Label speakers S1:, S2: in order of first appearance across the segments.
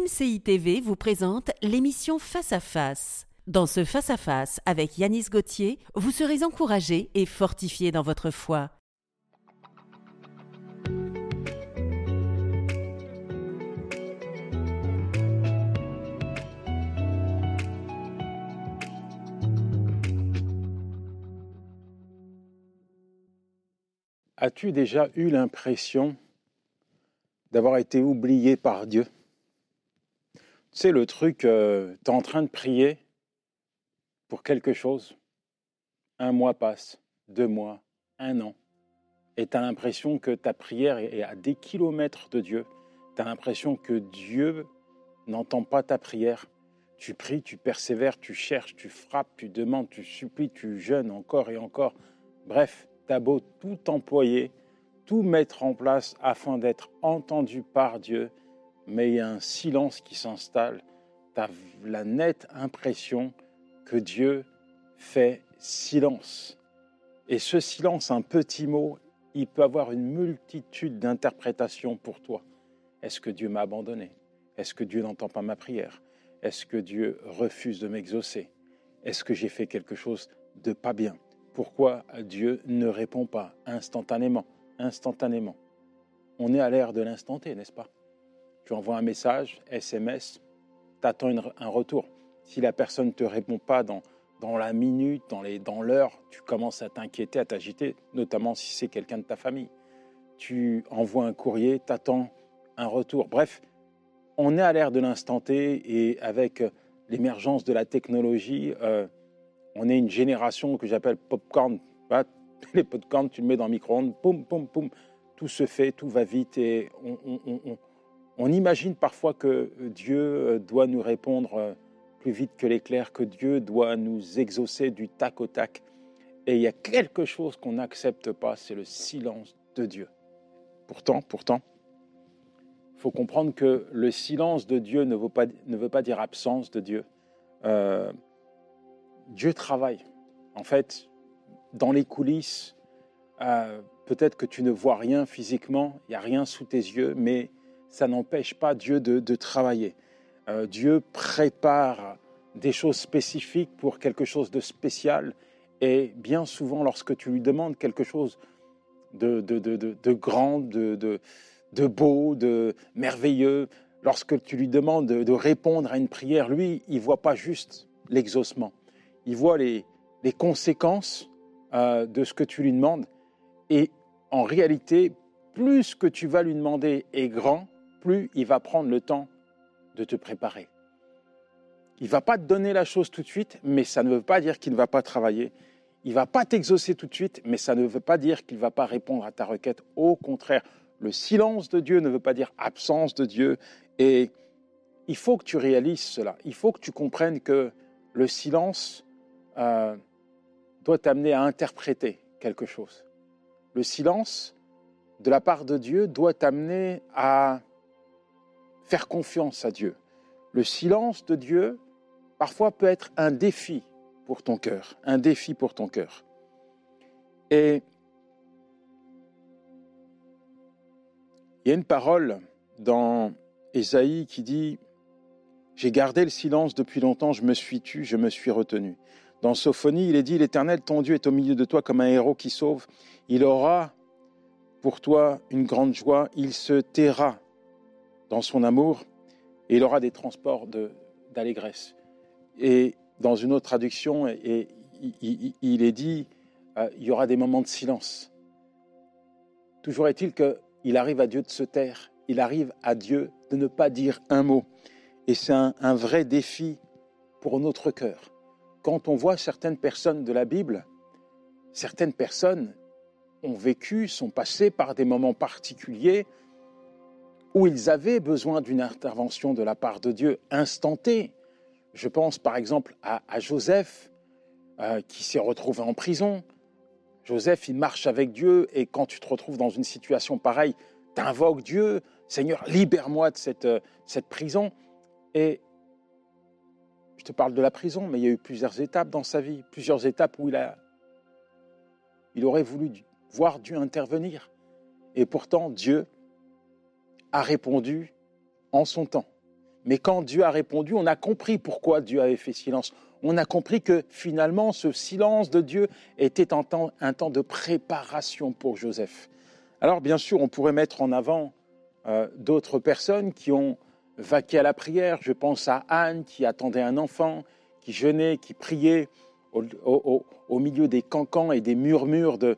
S1: MCI TV vous présente l'émission Face à Face. Dans ce Face à Face avec Yanis Gauthier, vous serez encouragé et fortifié dans votre foi.
S2: As-tu déjà eu l'impression d'avoir été oublié par Dieu? Sais, le truc, euh, tu es en train de prier pour quelque chose, un mois passe, deux mois, un an, et tu as l'impression que ta prière est à des kilomètres de Dieu. Tu as l'impression que Dieu n'entend pas ta prière. Tu pries, tu persévères, tu cherches, tu frappes, tu demandes, tu supplies, tu jeûnes encore et encore. Bref, T'as beau tout employer, tout mettre en place afin d'être entendu par Dieu, mais il y a un silence qui s'installe. Tu as la nette impression que Dieu fait silence. Et ce silence, un petit mot, il peut avoir une multitude d'interprétations pour toi. Est-ce que Dieu m'a abandonné? Est-ce que Dieu n'entend pas ma prière? Est-ce que Dieu refuse de m'exaucer? Est-ce que j'ai fait quelque chose de pas bien? Pourquoi Dieu ne répond pas instantanément? Instantanément. On est à l'ère de l'instanté, n'est-ce pas? Tu envoies un message, SMS, tu attends un retour. Si la personne ne te répond pas dans, dans la minute, dans l'heure, dans tu commences à t'inquiéter, à t'agiter, notamment si c'est quelqu'un de ta famille. Tu envoies un courrier, tu attends un retour. Bref, on est à l'ère de l'instanté et avec l'émergence de la technologie, euh, on est une génération que j'appelle popcorn. Les popcorn, tu le mets dans le micro-ondes, poum, poum, poum, tout se fait, tout va vite et on, imagine parfois que Dieu euh, doit nous répondre euh, plus vite que l'éclair, que Dieu doit nous exaucer du tac au tac. Et il y a quelque chose qu'on n'accepte pas, c'est le silence de Dieu. Pourtant, pourtant, il faut comprendre que le silence de Dieu ne veut pas, dire absence de Dieu. Euh, Dieu travaille. En fait, dans les coulisses, peut-être que tu ne vois rien physiquement, il n'y a rien sous tes yeux, mais ça n'empêche pas Dieu de, travailler. Euh, Dieu prépare des choses spécifiques pour quelque chose de spécial. Et bien souvent, lorsque tu lui demandes quelque chose de, de grand, de, beau, de merveilleux, lorsque tu lui demandes de, répondre à une prière, lui, il voit pas juste l'exaucement il voit les, conséquences euh, de ce que tu lui demandes. Et en réalité, plus que tu vas lui demander est grand, plus il va prendre le temps de te préparer. Il va pas te donner la chose tout de suite, mais ça ne veut pas dire qu'il ne va pas travailler. Il va pas t'exaucer tout de suite, mais ça ne veut pas dire qu'il ne va pas répondre à ta requête. Au contraire, le silence de Dieu ne veut pas dire absence de Dieu. Et il faut que tu réalises cela. Il faut que tu comprennes que le silence euh, doit t'amener à interpréter quelque chose. Le silence, de la part de Dieu, doit t'amener à faire confiance à Dieu. Le silence de Dieu, parfois, peut être un défi pour ton cœur, un défi pour ton cœur. Et il y a une parole dans Ésaïe qui dit J'ai gardé le silence depuis longtemps, je me suis tu, je me suis retenu. Dans Sophonie, il est dit, l'Éternel, ton Dieu, est au milieu de toi comme un héros qui sauve. Il aura pour toi une grande joie. Il se taira dans son amour il aura des transports d'allégresse. Et dans une autre traduction, il, est dit, euh, il y aura des moments de silence. Toujours est-il qu'il arrive à Dieu de se taire. Il arrive à Dieu de ne pas dire un mot. Et c'est un vrai défi pour notre cœur quand on voit certaines personnes de la Bible, certaines personnes ont vécu, sont passées par des moments particuliers où ils avaient besoin d'une intervention de la part de Dieu instantée. Je pense par exemple à, Joseph euh, qui s'est retrouvé en prison. Joseph, il marche avec Dieu et quand tu te retrouves dans une situation pareille, tu invoques Dieu, Seigneur, libère-moi de cette, euh, cette prison. Et je te parle de la prison, mais il y a eu plusieurs étapes dans sa vie, plusieurs étapes où il, a, il aurait voulu voir Dieu intervenir. Et pourtant, Dieu a répondu en son temps. Mais quand Dieu a répondu, on a compris pourquoi Dieu avait fait silence. On a compris que finalement, ce silence de Dieu était un temps, de préparation pour Joseph. Alors bien sûr, on pourrait mettre en avant euh, d'autres personnes qui ont vaqué à la prière. Je pense à Anne qui attendait un enfant, qui jeûnait, qui priait au, milieu des cancans et des murmures de,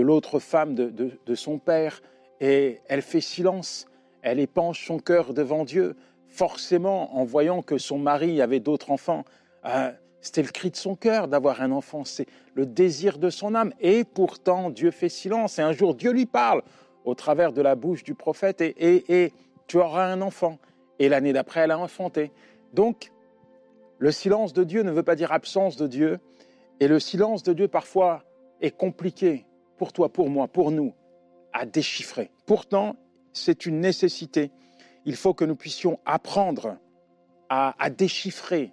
S2: l'autre femme, de, son père. Et elle fait silence, elle épanche son cœur devant Dieu, forcément en voyant que son mari avait d'autres enfants. Euh, c'était le cri de son cœur d'avoir un enfant, c'est le désir de son âme. Et pourtant, Dieu fait silence. Et un jour, Dieu lui parle au travers de la bouche du prophète et, tu auras un enfant. Et l'année d'après, elle a enfanté. Donc, le silence de Dieu ne veut pas dire absence de Dieu. Et le silence de Dieu, parfois, est compliqué pour toi, pour moi, pour nous, à déchiffrer. Pourtant, c'est une nécessité. Il faut que nous puissions apprendre à, déchiffrer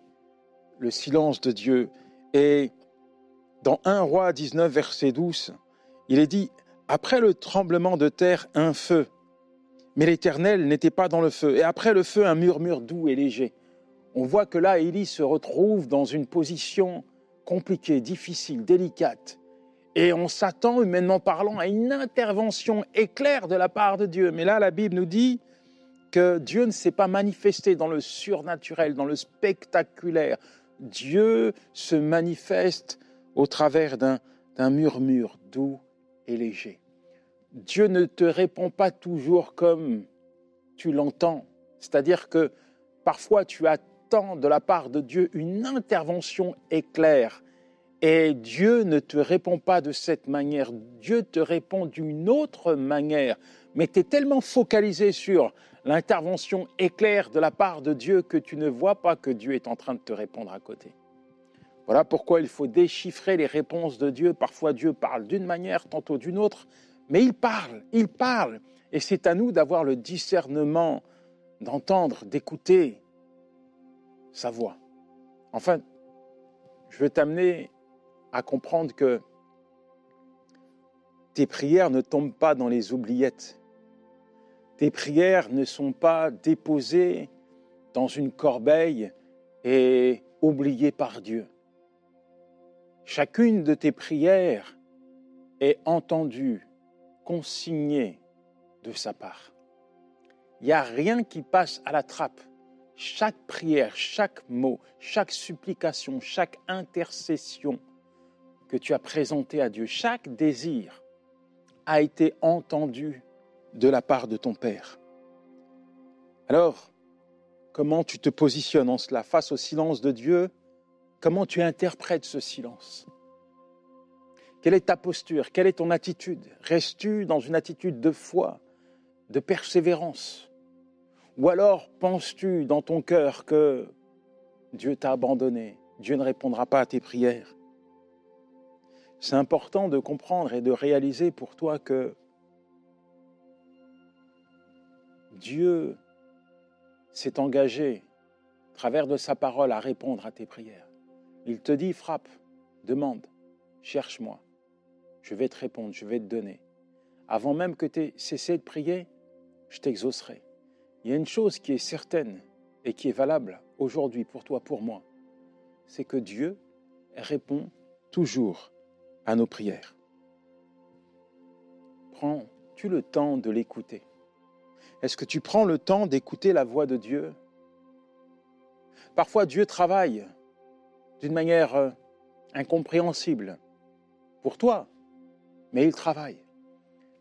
S2: le silence de Dieu. Et dans 1 roi 19, verset 12, il est dit, après le tremblement de terre, un feu. Mais l'Éternel n'était pas dans le feu. Et après le feu, un murmure doux et léger. On voit que là, Élie se retrouve dans une position compliquée, difficile, délicate. Et on s'attend, humainement parlant, à une intervention éclair de la part de Dieu. Mais là, la Bible nous dit que Dieu ne s'est pas manifesté dans le surnaturel, dans le spectaculaire. Dieu se manifeste au travers d'un murmure doux et léger. Dieu ne te répond pas toujours comme tu l'entends. C'est-à-dire que parfois tu attends de la part de Dieu une intervention éclair. Et Dieu ne te répond pas de cette manière. Dieu te répond d'une autre manière. Mais tu es tellement focalisé sur l'intervention éclair de la part de Dieu que tu ne vois pas que Dieu est en train de te répondre à côté. Voilà pourquoi il faut déchiffrer les réponses de Dieu. Parfois Dieu parle d'une manière, tantôt d'une autre, mais il parle, il parle. Et c'est à nous d'avoir le discernement, d'entendre, d'écouter sa voix. Enfin, je veux t'amener à comprendre que tes prières ne tombent pas dans les oubliettes. Tes prières ne sont pas déposées dans une corbeille et oubliées par Dieu. Chacune de tes prières est entendue, consignée de sa part. Il n'y a rien qui passe à la trappe. Chaque prière, chaque mot, chaque supplication, chaque intercession que tu as présentée à Dieu, chaque désir a été entendu de la part de ton Père. Alors, comment tu te positionnes en cela face au silence de Dieu? Comment tu interprètes ce silence? Quelle est ta posture? Quelle est ton attitude? Restes-tu dans une attitude de foi, de persévérance? Ou alors penses-tu dans ton cœur que Dieu t'a abandonné, Dieu ne répondra pas à tes prières? C'est important de comprendre et de réaliser pour toi que Dieu s'est engagé, à travers de sa parole, à répondre à tes prières. Il te dit, frappe, demande, cherche-moi. Je vais te répondre, je vais te donner. Avant même que tu aies cessé de prier, je t'exaucerai. Il y a une chose qui est certaine et qui est valable aujourd'hui pour toi, pour moi, c'est que Dieu répond toujours à nos prières. Prends-tu le temps de l'écouter? Est-ce que tu prends le temps d'écouter la voix de Dieu? Parfois Dieu travaille d'une manière euh, incompréhensible pour toi, mais il travaille.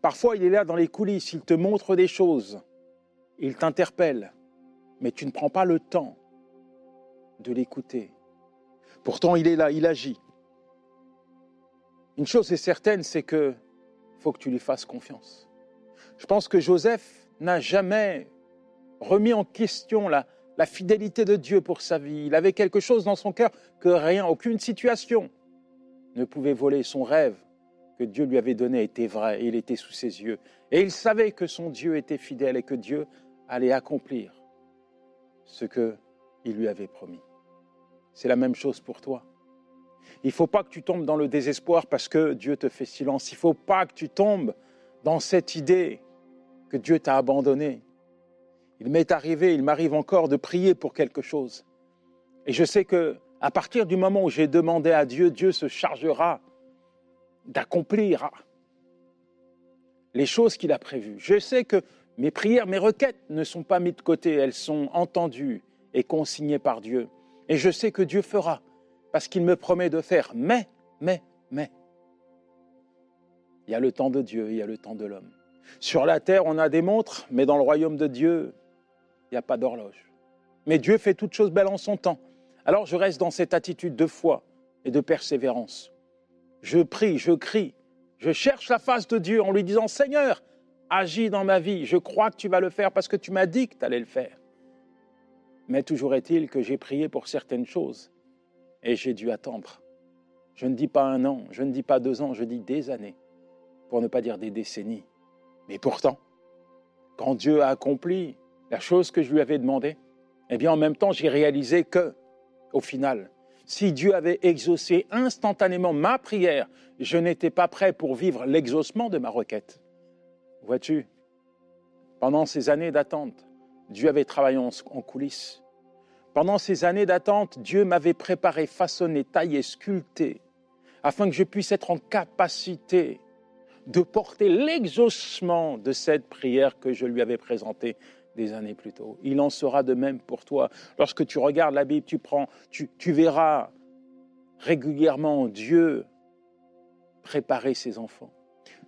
S2: Parfois, il est là dans les coulisses, il te montre des choses, il t'interpelle, mais tu ne prends pas le temps de l'écouter. Pourtant, il est là, il agit. Une chose est certaine, c'est que faut que tu lui fasses confiance. Je pense que Joseph n'a jamais remis en question la, la fidélité de Dieu pour sa vie. Il avait quelque chose dans son cœur que rien, aucune situation ne pouvait voler. Son rêve que Dieu lui avait donné était vrai et il était sous ses yeux. Et il savait que son Dieu était fidèle et que Dieu allait accomplir ce qu'il lui avait promis. C'est la même chose pour toi. Il ne faut pas que tu tombes dans le désespoir parce que Dieu te fait silence. Il ne faut pas que tu tombes dans cette idée que Dieu t'a abandonné. Il m'est arrivé, il m'arrive encore de prier pour quelque chose. Et je sais que à partir du moment où j'ai demandé à Dieu, Dieu se chargera d'accomplir les choses qu'il a prévues. Je sais que mes prières, mes requêtes ne sont pas mises de côté, elles sont entendues et consignées par Dieu. Et je sais que Dieu fera, parce qu'il me promet de faire. Mais, mais, mais, il y a le temps de Dieu, il y a le temps de l'homme. Sur la terre, on a des montres, mais dans le royaume de Dieu, il n'y a pas d'horloge. Mais Dieu fait toutes choses belles en son temps. Alors je reste dans cette attitude de foi et de persévérance. Je prie, je crie, je cherche la face de Dieu en lui disant, Seigneur, agis dans ma vie, je crois que tu vas le faire parce que tu m'as dit que tu allais le faire. Mais toujours est-il que j'ai prié pour certaines choses et j'ai dû attendre. Je ne dis pas un an, je ne dis pas deux ans, je dis des années, pour ne pas dire des décennies. Mais pourtant, quand Dieu a accompli la chose que je lui avais demandée, eh bien en même temps j'ai réalisé que, au final, si Dieu avait exaucé instantanément ma prière, je n'étais pas prêt pour vivre l'exaucement de ma requête. Vois-tu, pendant ces années d'attente, Dieu avait travaillé en, coulisses. Pendant ces années d'attente, Dieu m'avait préparé, façonné, taillé, sculpté, afin que je puisse être en capacité de porter l'exaucement de cette prière que je lui avais présentée des années plus tôt. Il en sera de même pour toi. Lorsque tu regardes la Bible, tu prends, tu, tu verras régulièrement Dieu préparer ses enfants.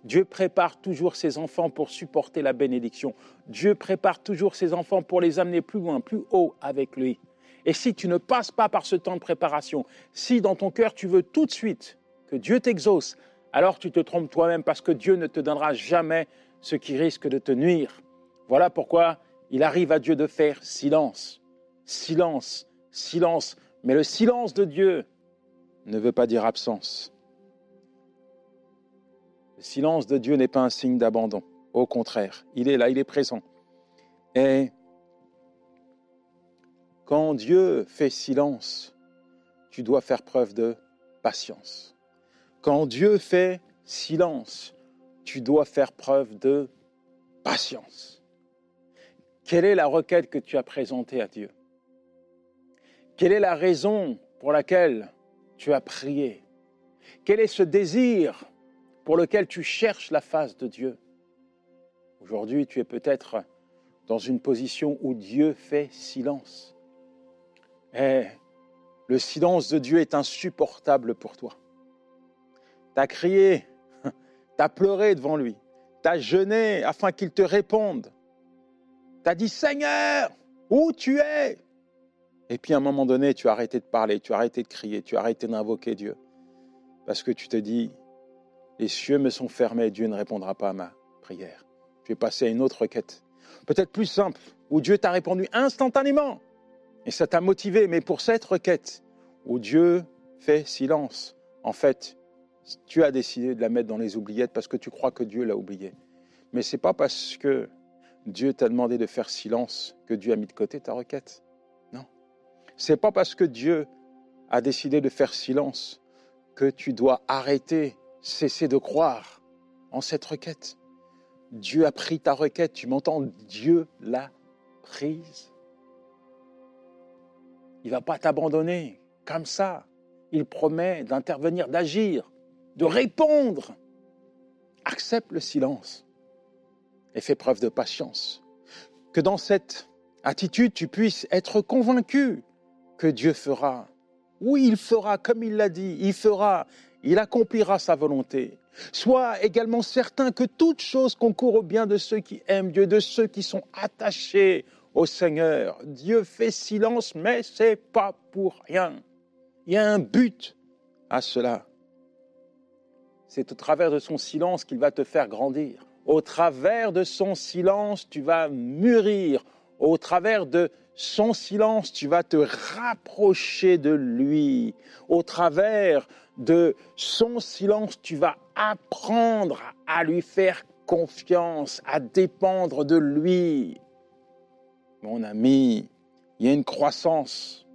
S2: Dieu prépare toujours ses enfants pour supporter la bénédiction. Dieu prépare toujours ses enfants pour les amener plus loin, plus haut avec lui. Et si tu ne passes pas par ce temps de préparation, si dans ton cœur tu veux tout de suite que Dieu t'exauce, alors tu te trompes toi-même parce que Dieu ne te donnera jamais ce qui risque de te nuire. Voilà pourquoi il arrive à Dieu de faire silence, silence, silence. Mais le silence de Dieu ne veut pas dire absence. Le silence de Dieu n'est pas un signe d'abandon. Au contraire, il est là, il est présent. Et quand Dieu fait silence, tu dois faire preuve de patience. Quand Dieu fait silence, tu dois faire preuve de patience. Quelle est la requête que tu as présentée à Dieu? Quelle est la raison pour laquelle tu as prié? Quel est ce désir pour lequel tu cherches la face de Dieu? Aujourd'hui, tu es peut-être dans une position où Dieu fait silence. Et le silence de Dieu est insupportable pour toi. Tu as crié, tu as pleuré devant lui, tu as jeûné afin qu'il te réponde. Tu as dit Seigneur, où tu es? Et puis à un moment donné, tu as arrêté de parler, tu as arrêté de crier, tu as arrêté d'invoquer Dieu. Parce que tu te dis, les cieux me sont fermés, Dieu ne répondra pas à ma prière. Je vais passer à une autre requête, peut-être plus simple, où Dieu t'a répondu instantanément. Et ça t'a motivé, mais pour cette requête, où Dieu fait silence, en fait, tu as décidé de la mettre dans les oubliettes parce que tu crois que Dieu l'a oublié. Mais ce n'est pas parce que Dieu t'a demandé de faire silence que Dieu a mis de côté ta requête. Non. Ce n'est pas parce que Dieu a décidé de faire silence que tu dois arrêter cesser de croire en cette requête. Dieu a pris ta requête, tu m'entends? Dieu l'a prise. Il ne va pas t'abandonner comme ça. Il promet d'intervenir, d'agir, de répondre. Accepte le silence et fais preuve de patience. Que dans cette attitude, tu puisses être convaincu que Dieu fera. Oui, il fera comme il l'a dit, il fera il accomplira sa volonté. Sois également certain que toute chose concourt au bien de ceux qui aiment Dieu, de ceux qui sont attachés au Seigneur. Dieu fait silence, mais c'est pas pour rien. Il y a un but à cela. C'est au travers de son silence qu'il va te faire grandir. Au travers de son silence, tu vas mûrir. Au travers de son silence, tu vas te rapprocher de lui. Au travers de son silence, tu vas apprendre à lui faire confiance, à dépendre de lui. Mon ami, il y a une croissance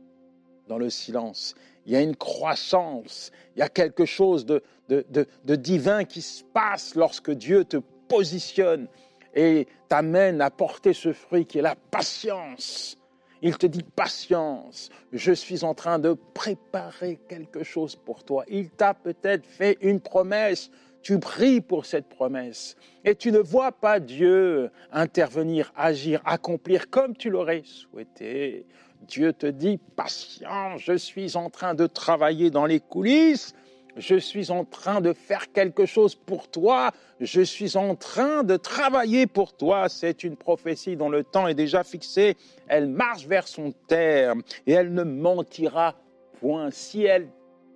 S2: dans le silence. Il y a une croissance. Il y a quelque chose de, de, divin qui se passe lorsque Dieu te positionne et t'amène à porter ce fruit qui est la patience. Il te dit patience, je suis en train de préparer quelque chose pour toi. Il t'a peut-être fait une promesse, tu pries pour cette promesse et tu ne vois pas Dieu intervenir, agir, accomplir comme tu l'aurais souhaité. Dieu te dit patience, je suis en train de travailler dans les coulisses je suis en train de faire quelque chose pour toi, je suis en train de travailler pour toi. C'est une prophétie dont le temps est déjà fixé, elle marche vers son terme et elle ne mentira point. Si elle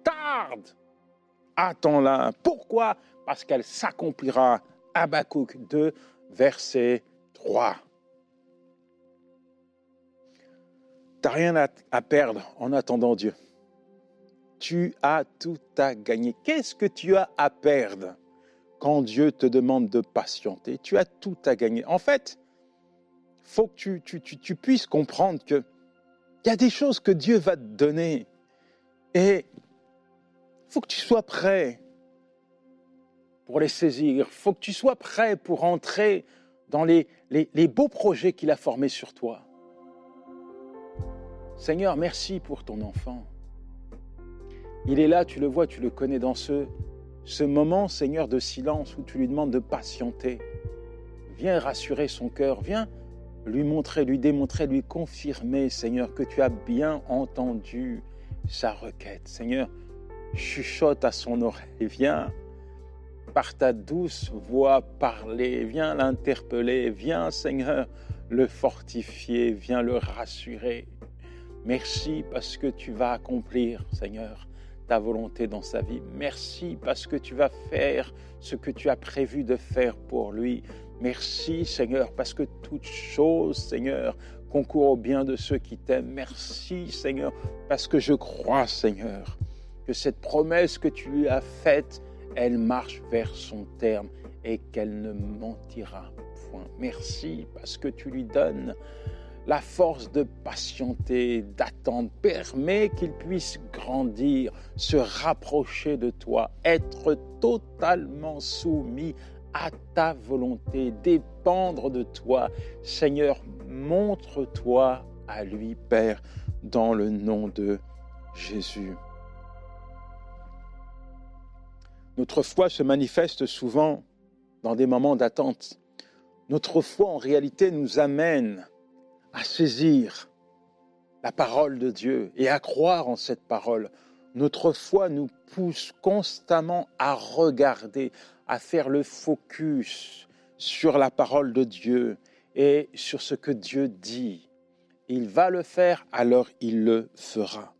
S2: tarde, attends-la. Pourquoi Parce qu'elle s'accomplira. Habakkuk 2, verset 3. Tu n'as rien à perdre en attendant Dieu tu as tout à gagner. Qu'est-ce que tu as à perdre quand Dieu te demande de patienter? Tu as tout à gagner. En fait, faut que tu, puisses comprendre qu'il y a des choses que Dieu va te donner. Et faut que tu sois prêt pour les saisir. Il faut que tu sois prêt pour entrer dans les, les beaux projets qu'il a formés sur toi. Seigneur, merci pour ton enfant. Il est là, tu le vois, tu le connais dans ce, ce moment, Seigneur, de silence où tu lui demandes de patienter. Viens rassurer son cœur, viens lui montrer, lui démontrer, lui confirmer, Seigneur, que tu as bien entendu sa requête. Seigneur, chuchote à son oreille, viens par ta douce voix parler, viens l'interpeller, viens, Seigneur, le fortifier, viens le rassurer. Merci parce que tu vas accomplir, Seigneur, ta volonté dans sa vie. Merci parce que tu vas faire ce que tu as prévu de faire pour lui. Merci Seigneur parce que toute chose, Seigneur, concourt au bien de ceux qui t'aiment. Merci Seigneur parce que je crois Seigneur que cette promesse que tu lui as faite, elle marche vers son terme et qu'elle ne mentira point. Merci parce que tu lui donnes la force de patienter, d'attendre, permet qu'il puisse grandir, se rapprocher de toi, être totalement soumis à ta volonté, dépendre de toi. Seigneur, montre-toi à lui, Père, dans le nom de Jésus. Notre foi se manifeste souvent dans des moments d'attente. Notre foi, en réalité, nous amène à saisir la parole de Dieu et à croire en cette parole. Notre foi nous pousse constamment à regarder, à faire le focus sur la parole de Dieu et sur ce que Dieu dit. Il va le faire, alors il le fera.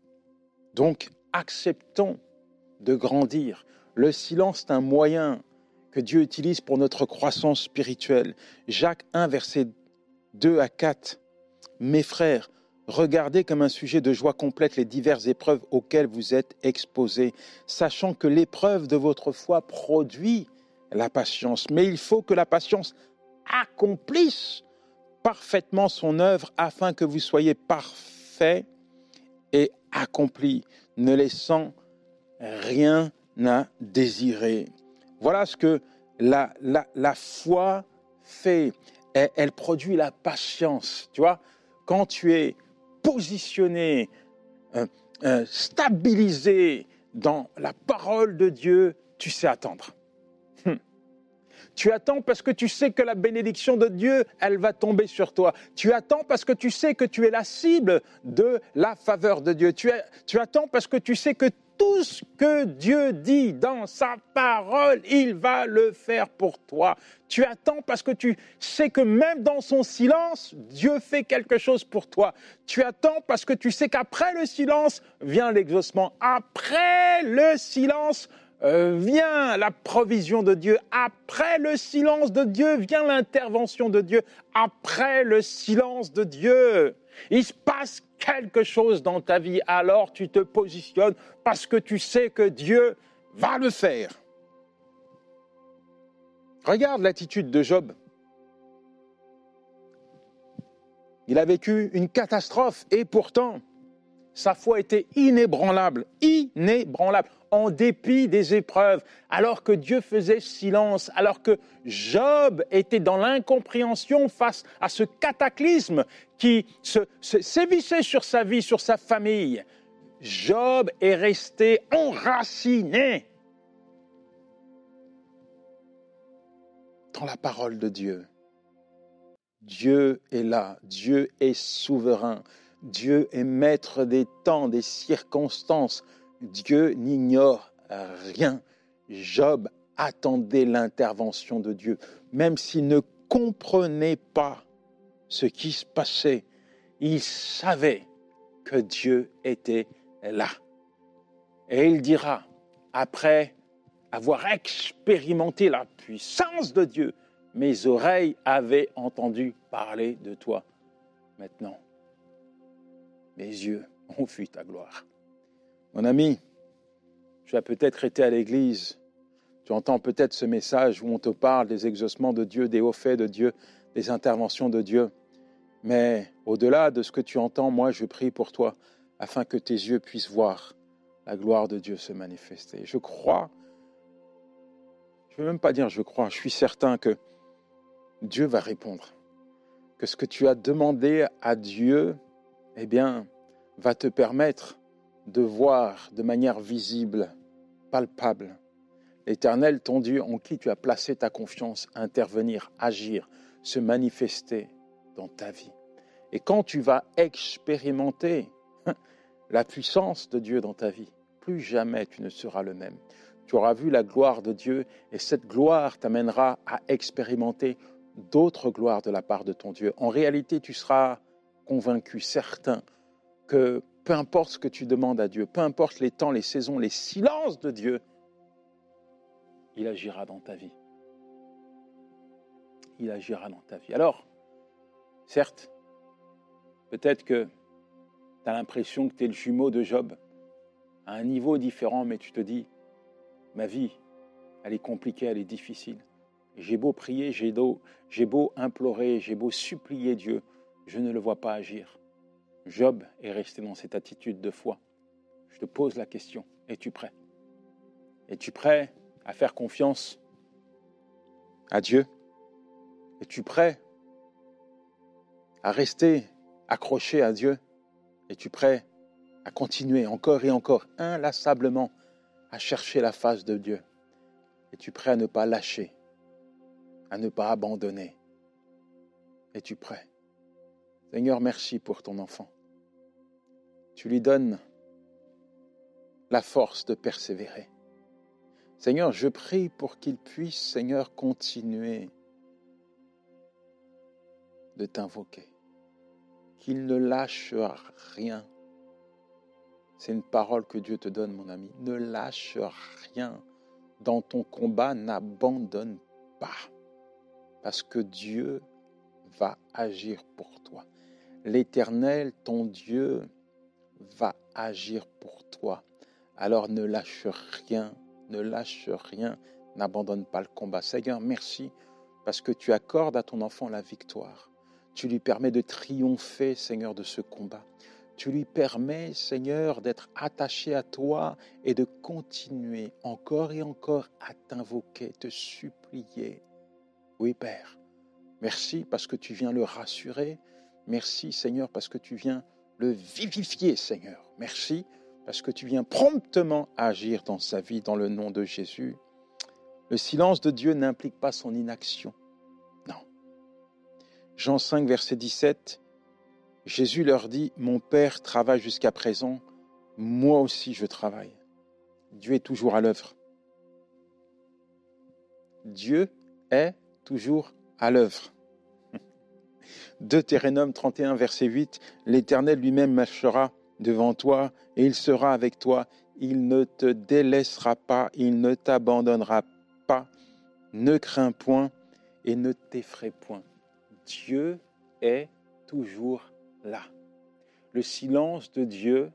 S2: Donc, acceptons de grandir. Le silence est un moyen que Dieu utilise pour notre croissance spirituelle. Jacques 1, verset 2 à 4 mes frères, regardez comme un sujet de joie complète les diverses épreuves auxquelles vous êtes exposés, sachant que l'épreuve de votre foi produit la patience. Mais il faut que la patience accomplisse parfaitement son œuvre afin que vous soyez parfaits et accomplis, ne laissant rien à désirer. Voilà ce que la, la, foi fait. elle produit la patience. Tu vois, quand tu es positionné, euh, euh, stabilisé dans la parole de Dieu, tu sais attendre. Hum. Tu attends parce que tu sais que la bénédiction de Dieu, elle va tomber sur toi. Tu attends parce que tu sais que tu es la cible de la faveur de Dieu. Tu, tu attends parce que tu sais que tout ce que Dieu dit dans sa parole, il va le faire pour toi. Tu attends parce que tu sais que même dans son silence, Dieu fait quelque chose pour toi. Tu attends parce que tu sais qu'après le silence vient l'exaucement. Après le silence euh, vient la provision de Dieu. Après le silence de Dieu vient l'intervention de Dieu. Après le silence de Dieu, il se passe quelque chose dans ta vie, alors tu te positionnes parce que tu sais que Dieu va le faire. Regarde l'attitude de Job. Il a vécu une catastrophe et pourtant, sa foi était inébranlable, inébranlable. En dépit des épreuves, alors que Dieu faisait silence, alors que Job était dans l'incompréhension face à ce cataclysme qui se, sévissait sur sa vie, sur sa famille. Job est resté enraciné dans la parole de Dieu. Dieu est là, Dieu est souverain, Dieu est maître des temps, des circonstances. Dieu n'ignore rien. Job attendait l'intervention de Dieu, même s'il ne comprenait pas ce qui se passait. Il savait que Dieu était là. Et il dira, après avoir expérimenté la puissance de Dieu, mes oreilles avaient entendu parler de toi. Maintenant, mes yeux ont vu ta gloire. Mon ami, tu as peut-être été à l'église, tu entends peut-être ce message où on te parle des exaucements de Dieu, des hauts faits de Dieu, des interventions de Dieu. Mais au-delà de ce que tu entends, moi je prie pour toi afin que tes yeux puissent voir la gloire de Dieu se manifester. Je crois, je ne veux même pas dire je crois, je suis certain que Dieu va répondre. Que ce que tu as demandé à Dieu, eh bien, va te permettre de voir de manière visible, palpable, l'Éternel, ton Dieu, en qui tu as placé ta confiance, intervenir, agir, se manifester dans ta vie. Et quand tu vas expérimenter la puissance de Dieu dans ta vie, plus jamais tu ne seras le même. Tu auras vu la gloire de Dieu et cette gloire t'amènera à expérimenter d'autres gloires de la part de ton Dieu. En réalité, tu seras convaincu, certain, que peu importe ce que tu demandes à Dieu, peu importe les temps, les saisons, les silences de Dieu, il agira dans ta vie. Il agira dans ta vie. Alors, certes, peut-être que tu as l'impression que tu es le jumeau de Job, à un niveau différent, mais tu te dis, ma vie, elle est compliquée, elle est difficile. J'ai beau prier, j'ai beau, beau implorer, j'ai beau supplier Dieu, je ne le vois pas agir. Job est resté dans cette attitude de foi. Je te pose la question, es-tu prêt? Es-tu prêt à faire confiance à Dieu? Es-tu prêt à rester accroché à Dieu? Es-tu prêt à continuer encore et encore inlassablement à chercher la face de Dieu? Es-tu prêt à ne pas lâcher à ne pas abandonner? Es-tu prêt? Seigneur, merci pour ton enfant. Tu lui donnes la force de persévérer. Seigneur, je prie pour qu'il puisse, Seigneur, continuer de t'invoquer, qu'il ne lâche rien. C'est une parole que Dieu te donne, mon ami. Ne lâche rien dans ton combat, n'abandonne pas parce que Dieu va agir pour toi. L'Éternel, ton Dieu, va agir pour toi. Alors ne lâche rien, ne lâche rien, n'abandonne pas le combat. Seigneur, merci parce que tu accordes à ton enfant la victoire. Tu lui permets de triompher, Seigneur, de ce combat. Tu lui permets, Seigneur, d'être attaché à toi et de continuer encore et encore à t'invoquer, te supplier, oui, Père, merci parce que tu viens le rassurer. Merci, Seigneur, parce que tu viens le vivifier, Seigneur. Merci parce que tu viens promptement agir dans sa vie dans le nom de Jésus. Le silence de Dieu n'implique pas son inaction. Non. Jean 5, verset 17, Jésus leur dit, Mon Père travaille jusqu'à présent, moi aussi je travaille. Dieu est toujours à l'œuvre. Dieu est toujours à l'œuvre. Deutéronome 31, verset 8, L'Éternel lui-même marchera devant toi et il sera avec toi. Il ne te délaissera pas, il ne t'abandonnera pas. Ne crains point et ne t'effraie point. Dieu est toujours là. Le silence de Dieu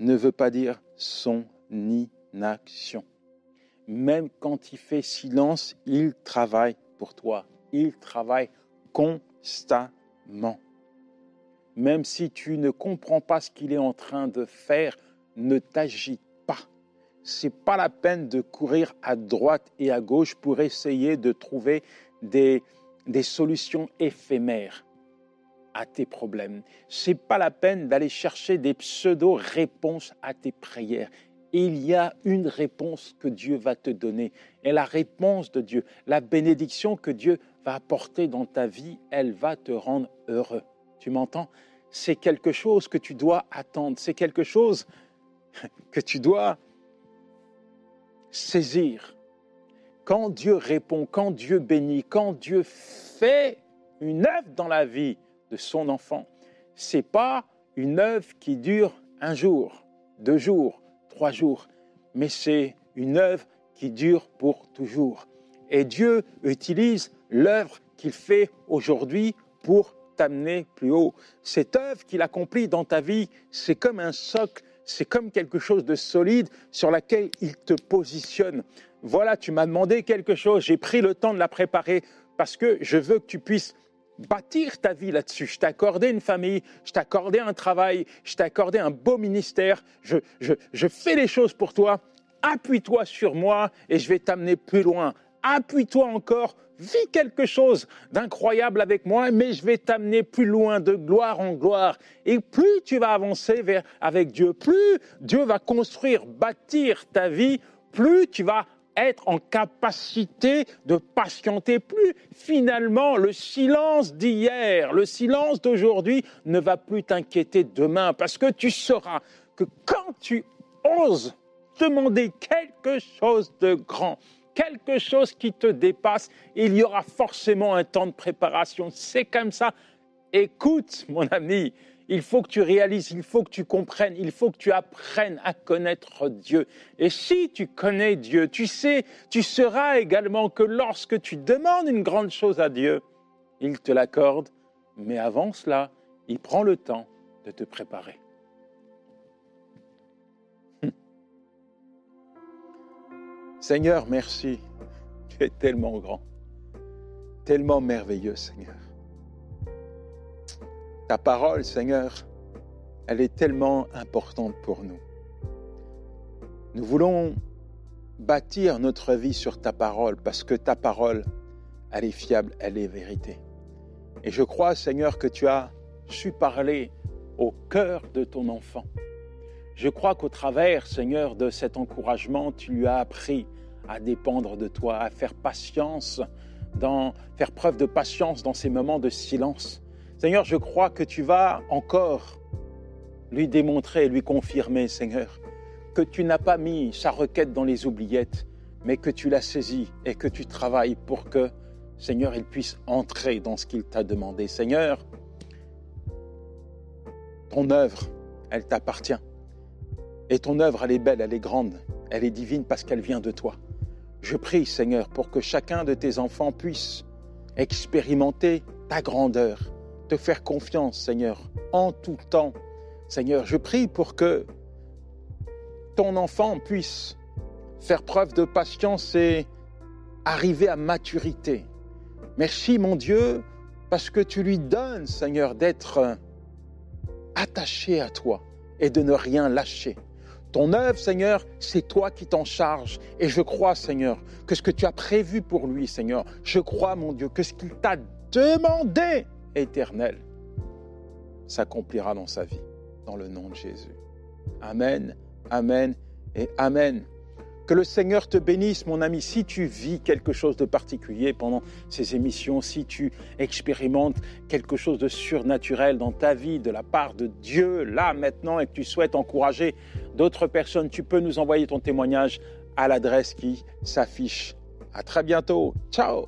S2: ne veut pas dire son inaction. Même quand il fait silence, il travaille pour toi. Il travaille Même si tu ne comprends pas ce qu'il est en train de faire, ne t'agite pas. c'est pas la peine de courir à droite et à gauche pour essayer de trouver des, des solutions éphémères à tes problèmes. C'est pas la peine d'aller chercher des pseudo-réponses à tes prières. Il y a une réponse que Dieu va te donner. Et la réponse de Dieu, la bénédiction que Dieu apporter dans ta vie, elle va te rendre heureux. Tu m'entends? C'est quelque chose que tu dois attendre. C'est quelque chose que tu dois saisir. Quand Dieu répond, quand Dieu bénit, quand Dieu fait une œuvre dans la vie de son enfant, c'est pas une œuvre qui dure un jour, deux jours, trois jours, mais c'est une œuvre qui dure pour toujours. Et Dieu utilise l'œuvre qu'il fait aujourd'hui pour t'amener plus haut. Cette œuvre qu'il accomplit dans ta vie, c'est comme un socle, c'est comme quelque chose de solide sur laquelle il te positionne. Voilà, tu m'as demandé quelque chose, j'ai pris le temps de la préparer parce que je veux que tu puisses bâtir ta vie là-dessus. Je t'ai accordé une famille, je t'ai accordé un travail, je t'ai accordé un beau ministère, je, je, je fais les choses pour toi. Appuie-toi sur moi et je vais t'amener plus loin. Appuie-toi encore, vis quelque chose d'incroyable avec moi, mais je vais t'amener plus loin, de gloire en gloire. Et plus tu vas avancer avec Dieu, plus Dieu va construire, bâtir ta vie, plus tu vas être en capacité de patienter plus. Finalement, le silence d'hier, le silence d'aujourd'hui ne va plus t'inquiéter demain parce que tu sauras que quand tu oses demander quelque chose de grand, quelque chose qui te dépasse, il y aura forcément un temps de préparation. C'est comme ça. Écoute, mon ami, il faut que tu réalises, il faut que tu comprennes, il faut que tu apprennes à connaître Dieu. Et si tu connais Dieu, tu sais, tu sauras également que lorsque tu demandes une grande chose à Dieu, il te l'accorde, mais avant cela, il prend le temps de te préparer. Seigneur, merci. Tu es tellement grand, tellement merveilleux, Seigneur. Ta parole, Seigneur, elle est tellement importante pour nous. Nous voulons bâtir notre vie sur ta parole parce que ta parole, elle est fiable, elle est vérité. Et je crois, Seigneur, que tu as su parler au cœur de ton enfant. Je crois qu'au travers, Seigneur, de cet encouragement, tu lui as appris à dépendre de toi, à faire patience, dans, faire preuve de patience dans ces moments de silence, Seigneur, je crois que tu vas encore lui démontrer lui confirmer, Seigneur, que tu n'as pas mis sa requête dans les oubliettes, mais que tu l'as saisie et que tu travailles pour que, Seigneur, il puisse entrer dans ce qu'il t'a demandé. Seigneur, ton œuvre, elle t'appartient. Et ton œuvre, elle est belle, elle est grande, elle est divine parce qu'elle vient de toi. Je prie, Seigneur, pour que chacun de tes enfants puisse expérimenter ta grandeur, te faire confiance, Seigneur, en tout temps. Seigneur, je prie pour que ton enfant puisse faire preuve de patience et arriver à maturité. Merci, mon Dieu, parce que tu lui donnes, Seigneur, d'être attaché à toi et de ne rien lâcher. Ton œuvre, Seigneur, c'est toi qui t'en charges. Et je crois, Seigneur, que ce que tu as prévu pour lui, Seigneur, je crois, mon Dieu, que ce qu'il t'a demandé, éternel s'accomplira dans sa vie, dans le nom de Jésus. Amen, Amen et Amen. Que le Seigneur te bénisse, mon ami. Si tu vis quelque chose de particulier pendant ces émissions, si tu expérimentes quelque chose de surnaturel dans ta vie de la part de Dieu, là, maintenant, et que tu souhaites encourager d'autres personnes, tu peux nous envoyer ton témoignage à l'adresse qui s'affiche. À très bientôt. Ciao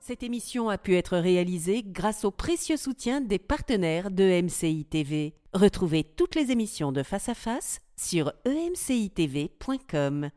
S1: Cette émission a pu être réalisée grâce au précieux soutien des partenaires de MCI TV. Retrouvez toutes les émissions de Face à Face sur emcitv.com.